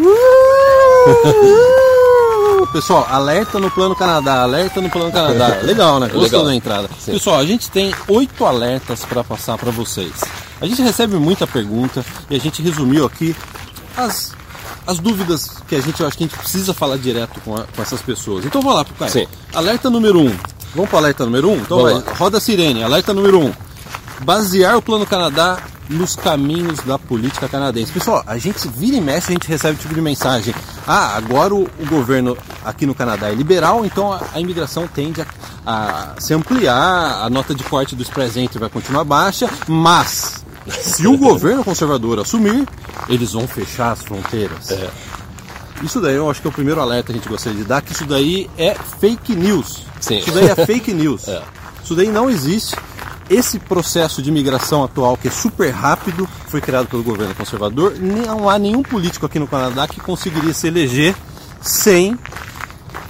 Pessoal, alerta no plano Canadá, alerta no plano Canadá. Legal, né? Gostou Legal. da entrada. Sim. Pessoal, a gente tem oito alertas para passar para vocês. A gente recebe muita pergunta e a gente resumiu aqui as, as dúvidas que a gente acho que a gente precisa falar direto com, a- com essas pessoas. Então vamos lá, pro Caio. Sim. Alerta número um. Vamos para alerta número um? Então Vamos vai. Roda a sirene. Alerta número um. Basear o plano Canadá nos caminhos da política canadense. Pessoal, a gente vira e mexe, a gente recebe tipo de mensagem. Ah, agora o, o governo aqui no Canadá é liberal, então a, a imigração tende a, a se ampliar, a nota de corte dos presentes vai continuar baixa, mas se o governo conservador assumir, eles vão fechar as fronteiras. É. Isso daí eu acho que é o primeiro alerta que a gente gostaria de dar, que isso daí é fake news. Sim. Isso daí é fake news. É. Isso daí não existe. Esse processo de imigração atual, que é super rápido, foi criado pelo governo conservador. Não há nenhum político aqui no Canadá que conseguiria se eleger sem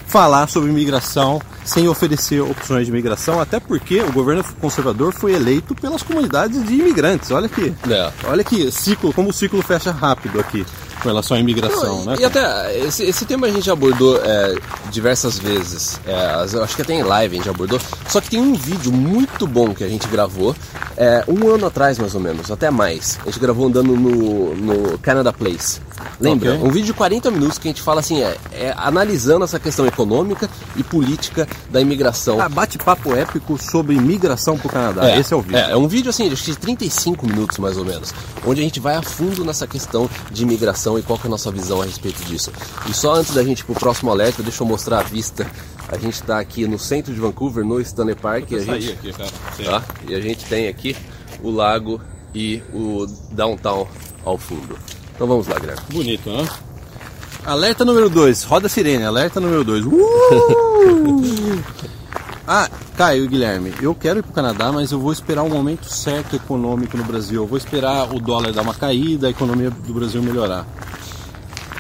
falar sobre imigração, sem oferecer opções de imigração, até porque o governo conservador foi eleito pelas comunidades de imigrantes. Olha aqui. É. Olha que ciclo, como o ciclo fecha rápido aqui com relação à imigração, Não, né? E até esse, esse tema a gente já abordou é, diversas vezes. É, acho que até em live a gente já abordou. Só que tem um vídeo muito bom que a gente gravou é, um ano atrás, mais ou menos, até mais. A gente gravou andando no, no Canada Place. Lembra? Ok. Um vídeo de 40 minutos que a gente fala assim, é, é analisando essa questão econômica e política da imigração. Ah, bate-papo épico sobre imigração para o Canadá. Esse é o vídeo. É, é um vídeo assim, acho que de 35 minutos mais ou menos, onde a gente vai a fundo nessa questão de imigração e qual que é a nossa visão a respeito disso. E só antes da gente ir pro próximo alerta, deixa eu mostrar a vista. A gente está aqui no centro de Vancouver, no Stanley Park, e a gente, aqui, tá? E a gente tem aqui o lago e o downtown ao fundo. Então vamos lá, Guilherme. Bonito, né? Alerta número 2, roda sirene, alerta número 2. ah, Caio e Guilherme, eu quero ir pro Canadá, mas eu vou esperar o momento certo econômico no Brasil. Eu vou esperar o dólar dar uma caída, a economia do Brasil melhorar.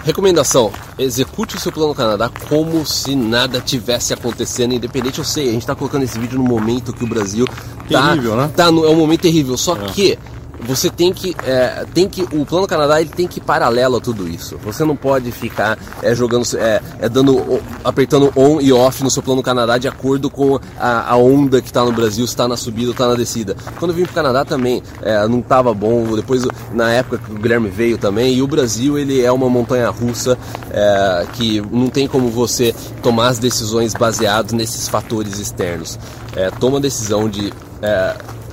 Recomendação: execute o seu plano Canadá como se nada tivesse acontecendo, independente. Eu sei, a gente está colocando esse vídeo no momento que o Brasil tá, Terrível, né? tá no, é um momento terrível. Só que você tem que, é, tem que, o plano Canadá ele tem que ir paralelo a tudo isso. Você não pode ficar é, jogando, é, é dando, apertando on e off no seu plano Canadá de acordo com a, a onda que está no Brasil, está na subida ou está na descida. Quando eu vim para o Canadá também é, não estava bom. Depois, na época que o Guilherme veio também, e o Brasil ele é uma montanha russa é, que não tem como você tomar as decisões baseadas nesses fatores externos. É, toma a decisão de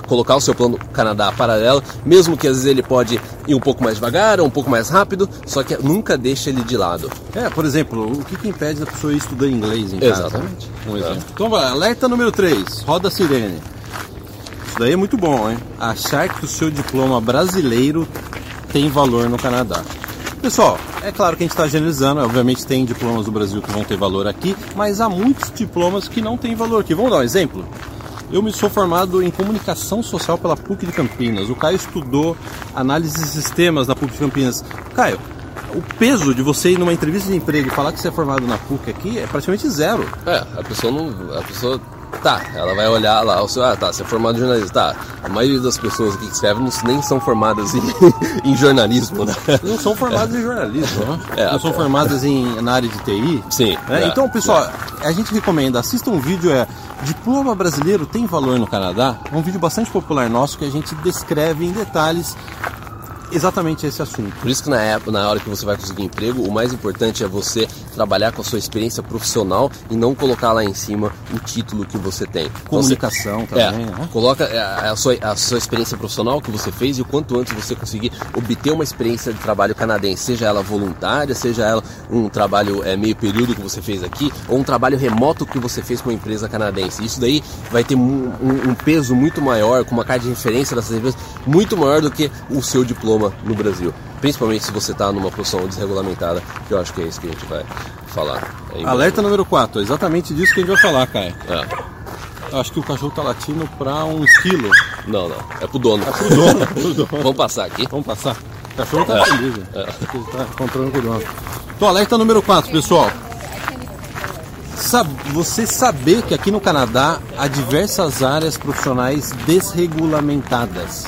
colocar o seu plano Canadá paralelo, mesmo que às vezes ele pode ir um pouco mais devagar, ou um pouco mais rápido, só que nunca deixa ele de lado. É, por exemplo, o que, que impede da pessoa estudar inglês em casa? Exatamente. Um exemplo. Então vai, alerta número 3, roda a sirene. Isso daí é muito bom, hein? Achar que o seu diploma brasileiro tem valor no Canadá. Pessoal, é claro que a gente está generalizando, obviamente tem diplomas do Brasil que vão ter valor aqui, mas há muitos diplomas que não têm valor aqui. Vamos dar um exemplo? Eu me sou formado em comunicação social pela PUC de Campinas. O Caio estudou análise de sistemas na PUC de Campinas. Caio, o peso de você ir numa entrevista de emprego e falar que você é formado na PUC aqui é praticamente zero. É, a pessoa não. A pessoa. Tá, ela vai olhar lá, o seu, ah, tá, você é formado em jornalismo. Tá, a maioria das pessoas aqui que escrevem não, nem são formadas em, em jornalismo, né? Não são formados em jornalismo, né? É, não são formadas em, na área de TI. Sim, né? é, então, pessoal, a gente recomenda, assista um vídeo, é Diploma Brasileiro tem valor no Canadá? É um vídeo bastante popular nosso que a gente descreve em detalhes exatamente esse assunto. Por isso que na, época, na hora que você vai conseguir emprego, o mais importante é você trabalhar com a sua experiência profissional e não colocar lá em cima o título que você tem. Então, você- Comunicação também, É, né? coloca é, a sua, a sua experiência profissional que você fez e o quanto antes você conseguir obter uma experiência de trabalho canadense, seja ela voluntária, seja ela um trabalho é, meio período que você fez aqui, ou um trabalho remoto que você fez com uma empresa canadense. Isso daí vai ter um, um- um peso muito maior, com uma carta de referência dessas empresas, muito maior do que o seu diploma no Brasil. Principalmente se você está numa profissão desregulamentada, que eu acho que é isso que a gente vai falar. mesmo. Alerta número 4, exatamente disso que a gente vai falar, Caio. É. Eu acho que o cachorro tá latindo pra um esquilo. Não, não. É pro dono. Pro dono, pro dono. Vamos passar aqui. Vamos passar. O cachorro tá É. feliz, né? Ele tá comprando com o dono. Então, alerta número 4, pessoal. Sab- você saber que aqui no Canadá há diversas áreas profissionais desregulamentadas.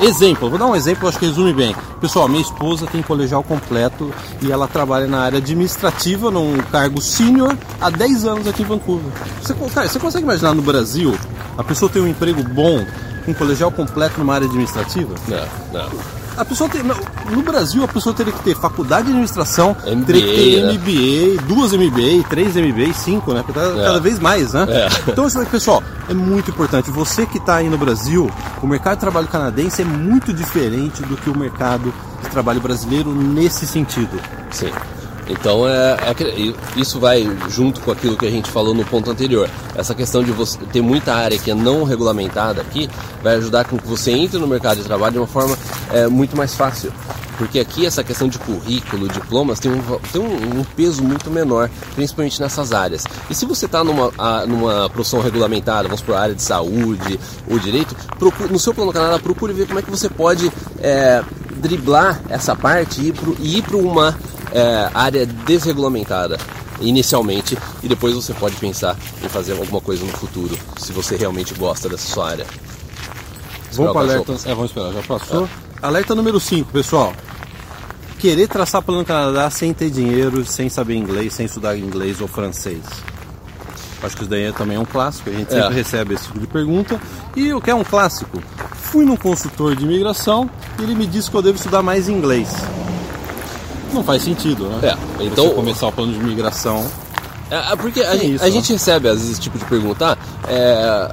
Exemplo, vou dar um exemplo, acho que resume bem. Pessoal, minha esposa tem colegial completo e ela trabalha na área administrativa, num cargo sênior, há 10 anos aqui em Vancouver. Você, cara, você consegue imaginar no Brasil a pessoa ter um emprego bom, com colegial completo numa área administrativa? Não, não. A pessoa tem, no Brasil a pessoa teria que ter faculdade de administração, MBA, teria que ter né? MBA, duas MBA, três MBA, cinco, né? Cada, É. cada vez mais, né? É. Então, pessoal, é muito importante. Você que está aí no Brasil, o mercado de trabalho canadense é muito diferente do que o mercado de trabalho brasileiro nesse sentido. Sim. Então é, é isso vai junto com aquilo que a gente falou no ponto anterior. Essa questão de você ter muita área que é não regulamentada aqui vai ajudar com que você entre no mercado de trabalho de uma forma é, muito mais fácil. Porque aqui essa questão de currículo, diplomas, tem um, tem um, um peso muito menor, principalmente nessas áreas. E se você está numa, numa profissão regulamentada, vamos para a área de saúde ou direito, procure- no seu plano Canadá, procure ver como é que você pode é, driblar essa parte e ir para uma é, área desregulamentada inicialmente e depois você pode pensar em fazer alguma coisa no futuro, se você realmente gosta dessa sua área. Vamos para alerta. É, vamos esperar, já passou. Alerta número 5, pessoal. Querer traçar plano no Canadá sem ter dinheiro, sem saber inglês, sem estudar inglês ou francês. Acho que isso daí também é um clássico, a gente É. sempre recebe esse tipo de pergunta. E o que é um clássico? Fui num consultor de imigração e ele me disse que eu devo estudar mais inglês. Não faz sentido, né? É, então- Você começar o plano de imigração. É, é porque a, É gente, isso, a né? gente recebe às vezes esse tipo de pergunta. ah, É,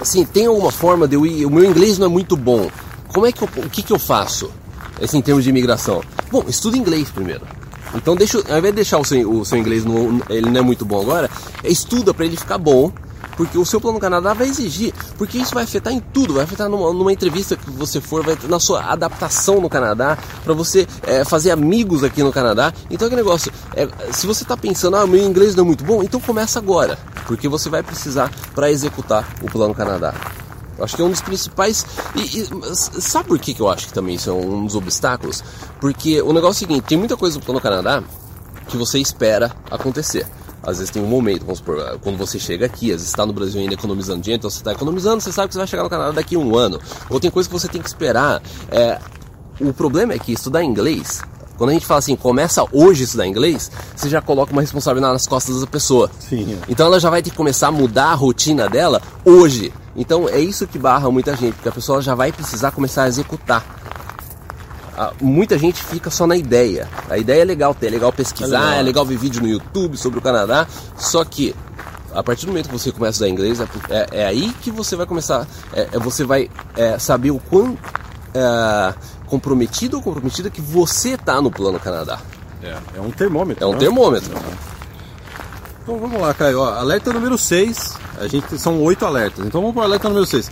assim, tem alguma forma de eu ir. O meu inglês não é muito bom. Como é que eu, o que, que eu faço? Assim, em termos de imigração. Bom, estuda inglês primeiro. Então, deixa, ao invés de deixar o seu, o seu inglês, no, ele não é muito bom agora, estuda para ele ficar bom, porque o seu plano Canadá vai exigir, porque isso vai afetar em tudo, vai afetar numa, numa entrevista que você for, vai na sua adaptação no Canadá, para você é, fazer amigos aqui no Canadá. Então, aquele negócio, é, se você está pensando, ah, meu inglês não é muito bom, então começa agora, porque você vai precisar para executar o plano Canadá. Acho que é um dos principais. E, e, sabe por que, que eu acho que também isso é um dos obstáculos? Porque o negócio é o seguinte: tem muita coisa no Canadá que você espera acontecer. Às vezes tem um momento, vamos supor, quando você chega aqui, às vezes está no Brasil ainda economizando dinheiro, então você está economizando, você sabe que você vai chegar no Canadá daqui a um ano. Ou tem coisa que você tem que esperar. É, o problema é que estudar inglês, quando a gente fala assim, começa hoje estudar inglês, você já coloca uma responsabilidade nas costas da pessoa. Sim. Então ela já vai ter que começar a mudar a rotina dela hoje. Então é isso que barra muita gente, porque a pessoa já vai precisar começar a executar. Muita gente fica só na ideia. A ideia é legal ter, é legal pesquisar, É legal. é legal ver vídeo no YouTube sobre o Canadá, só que a partir do momento que você começa a estudar inglês, é, é- é aí que você vai começar, é, é- você vai é, saber o quão é, comprometido ou comprometida que você está no plano Canadá. É, é um termômetro. É um né? termômetro. Então vamos lá, Caio. Ó, alerta número 6. A gente são oito alertas. Então vamos para o alerta número 6.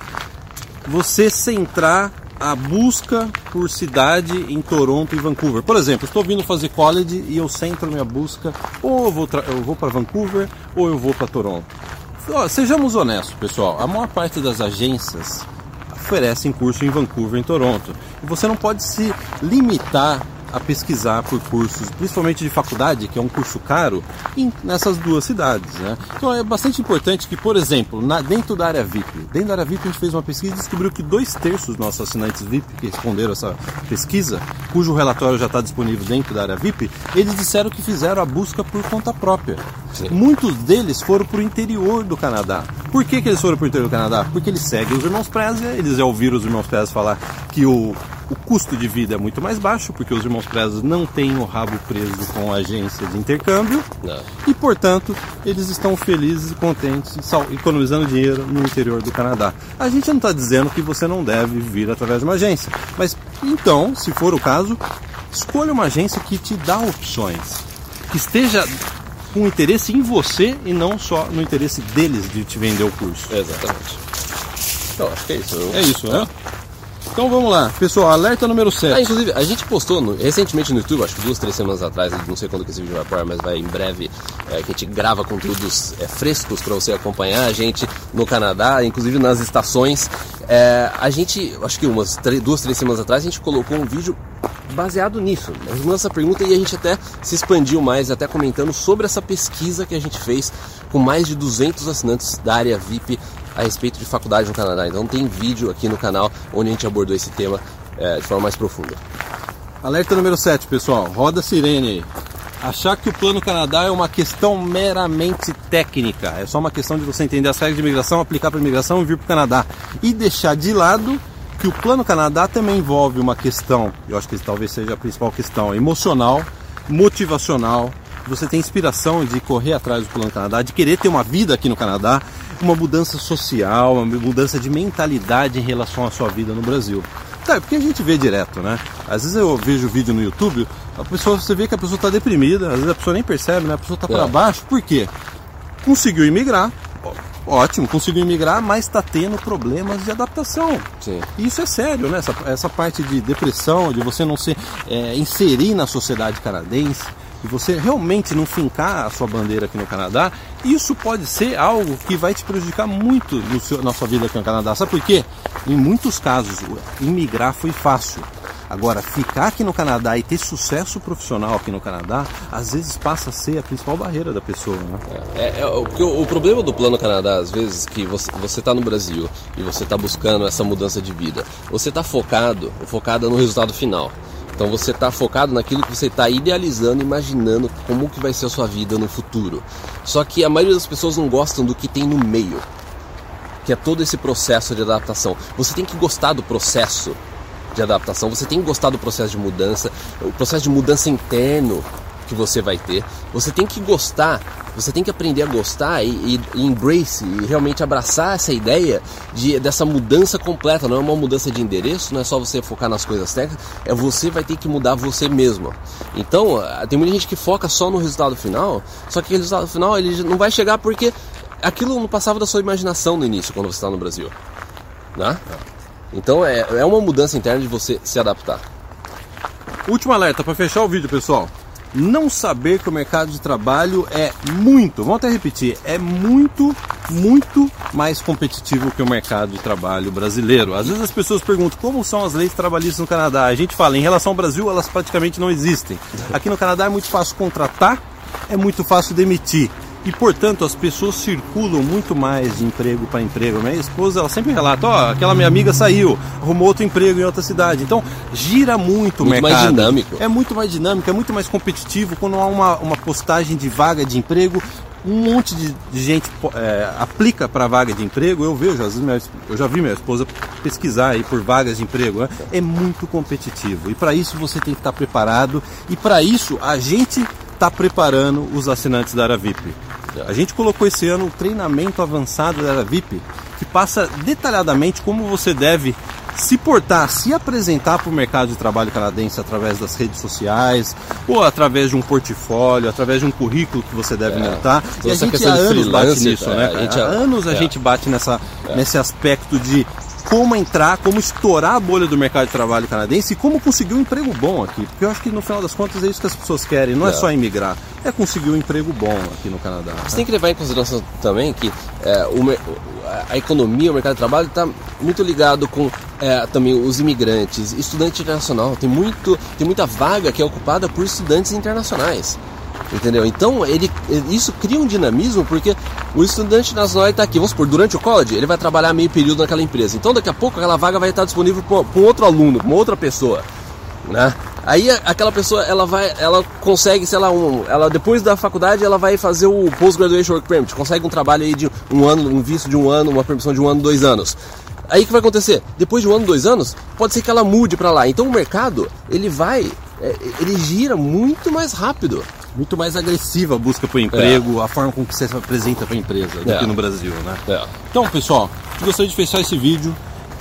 Você centrar a busca por cidade em Toronto e Vancouver. Por exemplo, estou vindo fazer college e eu centro minha busca ou eu vou, eu vou para Vancouver ou eu vou para Toronto. Ó, sejamos honestos, pessoal. A maior parte das agências oferecem curso em Vancouver e em Toronto. E você não pode se limitar a pesquisar por cursos, principalmente de faculdade, que é um curso caro, em- nessas duas cidades. Né? Então é bastante importante que, por exemplo, na- dentro da área VIP, dentro da área VIP a gente fez uma pesquisa e descobriu que dois terços dos nossos assinantes VIP que responderam essa pesquisa, cujo relatório já está disponível dentro da área VIP, eles disseram que fizeram a busca por conta própria. Sim. Muitos deles foram para o interior do Canadá. Por que, que eles foram para o interior do Canadá? Porque eles seguem os irmãos Preza, eles já ouviram os irmãos Preza falar que o, o custo de vida é muito mais baixo, porque os irmãos Preza não têm o rabo preso com a agência de intercâmbio. Não. E, portanto, eles estão felizes e contentes, economizando dinheiro no interior do Canadá. A gente não está dizendo que você não deve vir através de uma agência. Mas, então, se for o caso, escolha uma agência que te dá opções. Que esteja com interesse em você e não só no interesse deles de te vender o curso. Exatamente. Então, acho que é isso. É isso, né? Então vamos lá. Pessoal, alerta número 7. Ah, inclusive, a gente postou no- recentemente no YouTube, acho que duas, três semanas atrás, não sei quando que esse vídeo vai pôr, mas vai em breve, é, que a gente grava conteúdos é, frescos para você acompanhar a gente no Canadá, inclusive nas estações. É, a gente, acho que umas três- duas, três semanas atrás, a gente colocou um vídeo baseado nisso, respondendo essa pergunta e a gente até se expandiu mais, até comentando sobre essa pesquisa que a gente fez com mais de 200 assinantes da área VIP a respeito de faculdade no Canadá. Então tem vídeo aqui no canal onde a gente abordou esse tema é, de forma mais profunda. Alerta número 7, pessoal. Roda sirene. Achar que o Plano Canadá é uma questão meramente técnica. É só uma questão de você entender as regras de imigração, aplicar para imigração e vir para o Canadá. E deixar de lado que o Plano Canadá também envolve uma questão, eu acho que talvez seja a principal questão, emocional, motivacional. Você tem inspiração de correr atrás do Plano Canadá, de querer ter uma vida aqui no Canadá, uma mudança social, uma mudança de mentalidade em relação à sua vida no Brasil. Tá, porque a gente vê direto, né? Às vezes eu vejo vídeo no YouTube, a pessoa, você vê que a pessoa está deprimida, às vezes a pessoa nem percebe, né? A pessoa está para É. baixo, por quê? Conseguiu imigrar, ótimo, conseguiu imigrar, mas está tendo problemas de adaptação. Sim. E Isso é sério, né? Essa, essa parte de depressão, de você não se é, inserir na sociedade canadense, de você realmente não fincar a sua bandeira aqui no Canadá, isso pode ser algo que vai te prejudicar muito no seu, na sua vida aqui no Canadá. Sabe por quê? Em muitos casos, imigrar foi fácil. Agora, ficar aqui no Canadá e ter sucesso profissional aqui no Canadá, às vezes passa a ser a principal barreira da pessoa, né? É, é, o, porque o, o problema do Plano Canadá, às vezes, que você, você tá no Brasil e você tá buscando essa mudança de vida. Você tá focado, focada no resultado final. Então você tá focado naquilo que você está idealizando, imaginando como que vai ser a sua vida no futuro. Só que a maioria das pessoas não gostam do que tem no meio, que é todo esse processo de adaptação. Você tem que gostar do processo de adaptação, você tem que gostar do processo de mudança, o processo de mudança interno que você vai ter. Você tem que gostar, você tem que aprender a gostar e, e, embrace e realmente abraçar essa ideia de, dessa mudança completa. Não é uma mudança de endereço, não é só você focar nas coisas técnicas, é você vai ter que mudar você mesmo. Então, ah, tem muita gente que foca só no resultado final, só que o resultado final ele não vai chegar porque aquilo não passava da sua imaginação no início, quando você está no Brasil. Né? Então é, é uma mudança interna de você se adaptar. Último alerta para fechar o vídeo, pessoal. Não saber que o mercado de trabalho é muito, vamos até repetir, é muito, muito mais competitivo que o mercado de trabalho brasileiro. Às vezes as pessoas perguntam como são as leis trabalhistas no Canadá. A gente fala, em relação ao Brasil, elas praticamente não existem. Aqui no Canadá é muito fácil contratar, é muito fácil demitir. E portanto as pessoas circulam muito mais de emprego para emprego. Minha esposa ela sempre relata, ó, aquela minha amiga saiu, arrumou outro emprego em outra cidade. Então gira muito o Muito mercado. mais dinâmico. É muito mais dinâmico, é muito mais competitivo quando há uma, uma postagem de vaga de emprego. Um monte de, gente é, aplica para vaga de emprego. Eu vejo, às vezes minha eu já vi minha esposa pesquisar aí por vagas de emprego. né? É muito competitivo e para isso você tem que estar preparado. E para isso a gente está preparando os assinantes da Aravip. A gente colocou esse ano um treinamento avançado da Aravip que passa detalhadamente como você deve se portar, se apresentar para o mercado de trabalho canadense através das redes sociais, ou através de um portfólio, através de um currículo que você deve É. montar. E a gente há anos bate nisso, é, né? a cara? gente há há- anos a é. gente bate nessa, nesse aspecto de como entrar, como estourar a bolha do mercado de trabalho canadense e como conseguir um emprego bom aqui. Porque eu acho que no final das contas é isso que as pessoas querem, não é, É. só imigrar, é conseguir um emprego bom aqui no Canadá. Você tem que levar em consideração também que é, o a economia, o mercado de trabalho está muito ligado com é, também os imigrantes, estudante internacional. Tem, muito, tem muita vaga que é ocupada por estudantes internacionais. Entendeu? Então, ele, isso cria um dinamismo porque o estudante nacional está aqui, vamos supor, durante o college, ele vai trabalhar meio período naquela empresa. Então, daqui a pouco, aquela vaga vai estar disponível para um outro aluno, para outra pessoa né? Aí aquela pessoa, ela vai, ela consegue, sei lá, um, ela depois da faculdade, ela vai fazer o post-graduation work permit, consegue um trabalho aí de um ano, um visto de um ano, uma permissão de um ano, dois anos. Aí o que vai acontecer? Depois de um ano, dois anos, pode ser que ela mude para lá. Então o mercado, ele vai, é, ele gira muito mais rápido. Muito mais agressiva a busca por emprego, a forma com que você se apresenta para a empresa do É. que no Brasil, né? É. Então, pessoal, gostaria de fechar esse vídeo,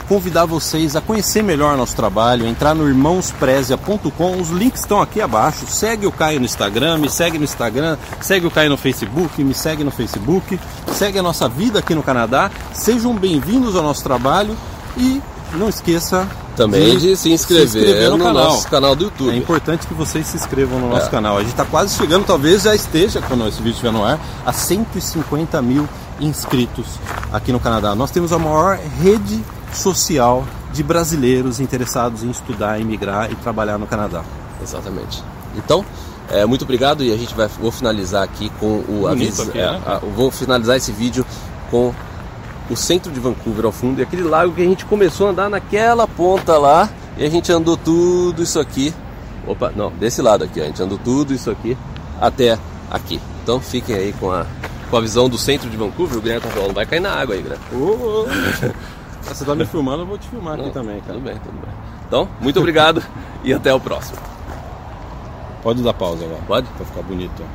convidar vocês a conhecer melhor nosso trabalho, entrar no irmãosprezia.com, os links estão aqui abaixo. Segue o Caio no Instagram, me segue no Instagram, segue o Caio no Facebook, me segue no Facebook, segue a nossa vida aqui no Canadá. Sejam bem-vindos ao nosso trabalho e não esqueça Também de se inscrever, no, no, canal. nosso canal do É YouTube. importante que vocês se inscrevam no nosso É. canal. A gente está quase chegando, talvez já esteja, quando esse vídeo estiver no ar, a 150 mil inscritos aqui no Canadá. Nós temos a maior rede social de brasileiros interessados em estudar, emigrar e trabalhar no Canadá. Exatamente. Então, é, muito obrigado e a gente vai vou finalizar aqui com o aviso. aqui, é, né? a- vou finalizar esse vídeo com o centro de Vancouver ao fundo e aquele lago que a gente começou a andar naquela ponta lá e a gente andou tudo isso aqui. Opa, não, desse lado aqui, ó, a gente andou tudo isso aqui até aqui. Então fiquem aí com a, com a visão do centro de Vancouver. O Guilherme tá falando, vai cair na água aí, Guilherme. Ô, ô. Você tá me filmando, eu vou te filmar aqui Não, também, cara. Tudo bem, tudo bem. Então, muito obrigado e até o próximo. Pode dar pausa agora. Pode? Pra ficar bonito. ó.